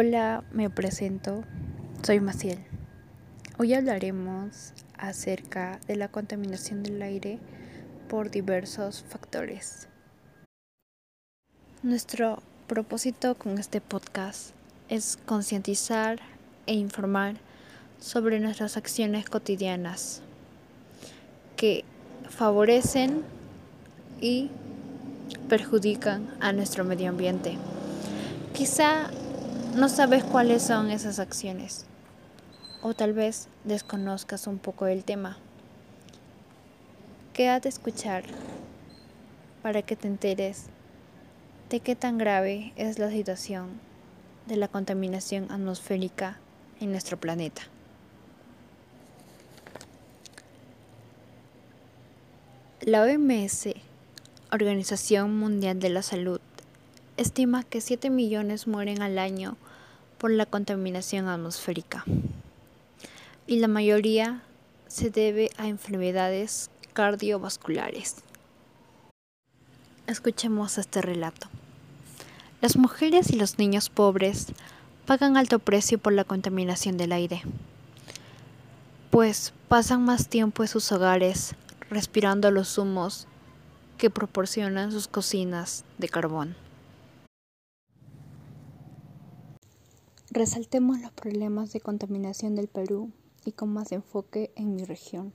Hola, me presento. Soy Maciel. Hoy hablaremos acerca de la contaminación del aire por diversos factores. Nuestro propósito con este podcast es concientizar e informar sobre nuestras acciones cotidianas que favorecen y perjudican a nuestro medio ambiente. Quizá no sabes cuáles son esas acciones o tal vez desconozcas un poco el tema. Quédate a escuchar para que te enteres de qué tan grave es la situación de la contaminación atmosférica en nuestro planeta. La OMS, Organización Mundial de la Salud, estima que 7 millones mueren al año por la contaminación atmosférica y la mayoría se debe a enfermedades cardiovasculares. Escuchemos este relato. Las mujeres y los niños pobres pagan alto precio por la contaminación del aire, pues pasan más tiempo en sus hogares respirando los humos que proporcionan sus cocinas de carbón. Resaltemos los problemas de contaminación del Perú y con más enfoque en mi región.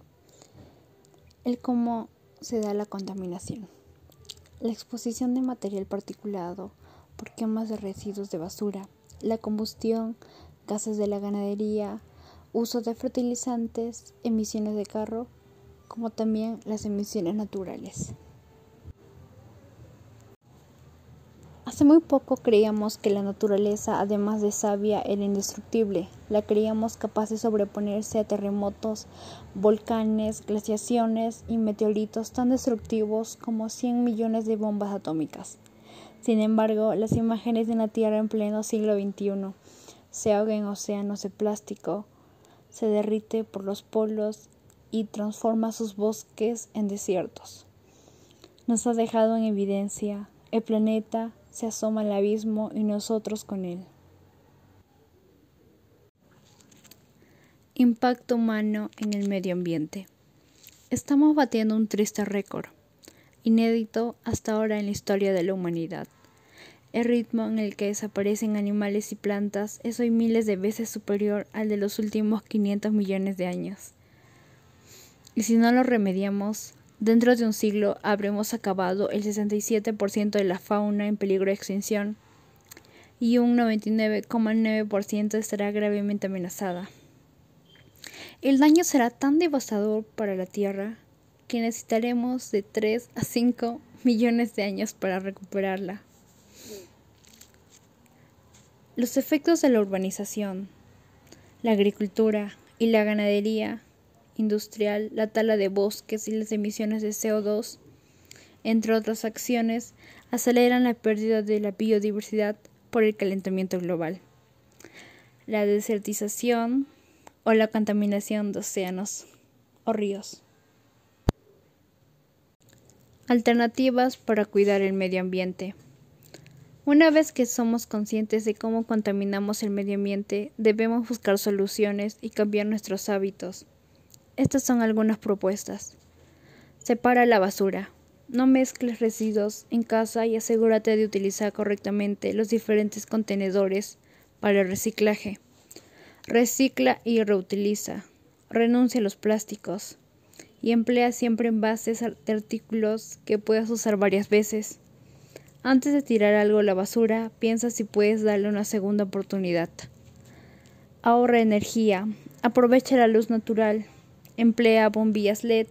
El cómo se da la contaminación. La exposición de material particulado por quemas de residuos de basura, la combustión, gases de la ganadería, uso de fertilizantes, emisiones de carro, como también las emisiones naturales. Hace muy poco creíamos que la naturaleza, además de sabia, era indestructible. La creíamos capaz de sobreponerse a terremotos, volcanes, glaciaciones y meteoritos tan destructivos como 100 millones de bombas atómicas. Sin embargo, las imágenes de la Tierra en pleno siglo XXI se ahoga en océanos de plástico, se derrite por los polos y transforma sus bosques en desiertos. Nos ha dejado en evidencia el planeta se asoma al abismo y nosotros con él. Impacto humano en el medio ambiente. Estamos batiendo un triste récord, inédito hasta ahora en la historia de la humanidad. El ritmo en el que desaparecen animales y plantas es hoy miles de veces superior al de los últimos 500 millones de años. Y si no lo remediamos, Dentro de un siglo habremos acabado el 67% de la fauna en peligro de extinción y un 99,9% estará gravemente amenazada. El daño será tan devastador para la Tierra que necesitaremos de 3 a 5 millones de años para recuperarla. Los efectos de la urbanización, la agricultura y la ganadería industrial, la tala de bosques y las emisiones de CO2, entre otras acciones, aceleran la pérdida de la biodiversidad por el calentamiento global, la desertización o la contaminación de océanos o ríos. Alternativas para cuidar el medio ambiente. Una vez que somos conscientes de cómo contaminamos el medio ambiente, debemos buscar soluciones y cambiar nuestros hábitos. Estas son algunas propuestas. Separa la basura. No mezcles residuos en casa y asegúrate de utilizar correctamente los diferentes contenedores para el reciclaje. Recicla y reutiliza. Renuncia a los plásticos. Y emplea siempre envases de artículos que puedas usar varias veces. Antes de tirar algo a la basura, piensa si puedes darle una segunda oportunidad. Ahorra energía. Aprovecha la luz natural. Emplea bombillas LED.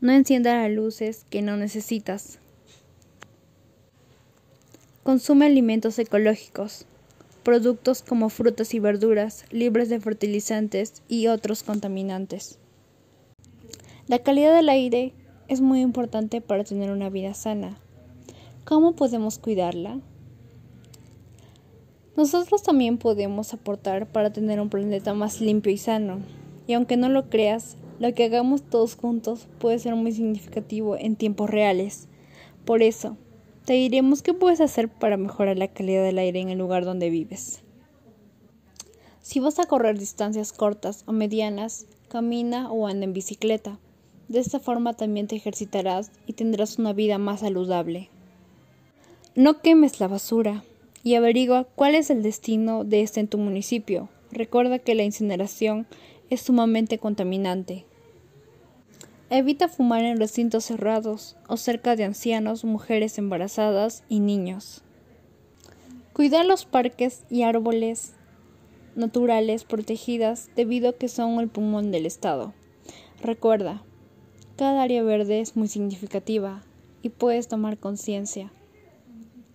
No encienda las luces que no necesitas. Consume alimentos ecológicos, productos como frutas y verduras libres de fertilizantes y otros contaminantes. La calidad del aire es muy importante para tener una vida sana. ¿Cómo podemos cuidarla? Nosotros también podemos aportar para tener un planeta más limpio y sano. Y aunque no lo creas, lo que hagamos todos juntos puede ser muy significativo en tiempos reales. Por eso, te diremos qué puedes hacer para mejorar la calidad del aire en el lugar donde vives. Si vas a correr distancias cortas o medianas, camina o anda en bicicleta. De esta forma también te ejercitarás y tendrás una vida más saludable. No quemes la basura y averigua cuál es el destino de esta en tu municipio. Recuerda que la incineración es sumamente contaminante. Evita fumar en recintos cerrados o cerca de ancianos, mujeres embarazadas y niños. Cuida los parques y árboles naturales protegidas debido a que son el pulmón del Estado. Recuerda, cada área verde es muy significativa y puedes tomar conciencia.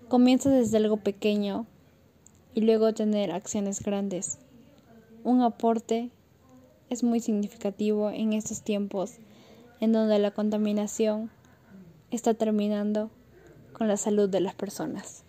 Comienza desde algo pequeño y luego tener acciones grandes. Un aporte es muy significativo en estos tiempos en donde la contaminación está terminando con la salud de las personas.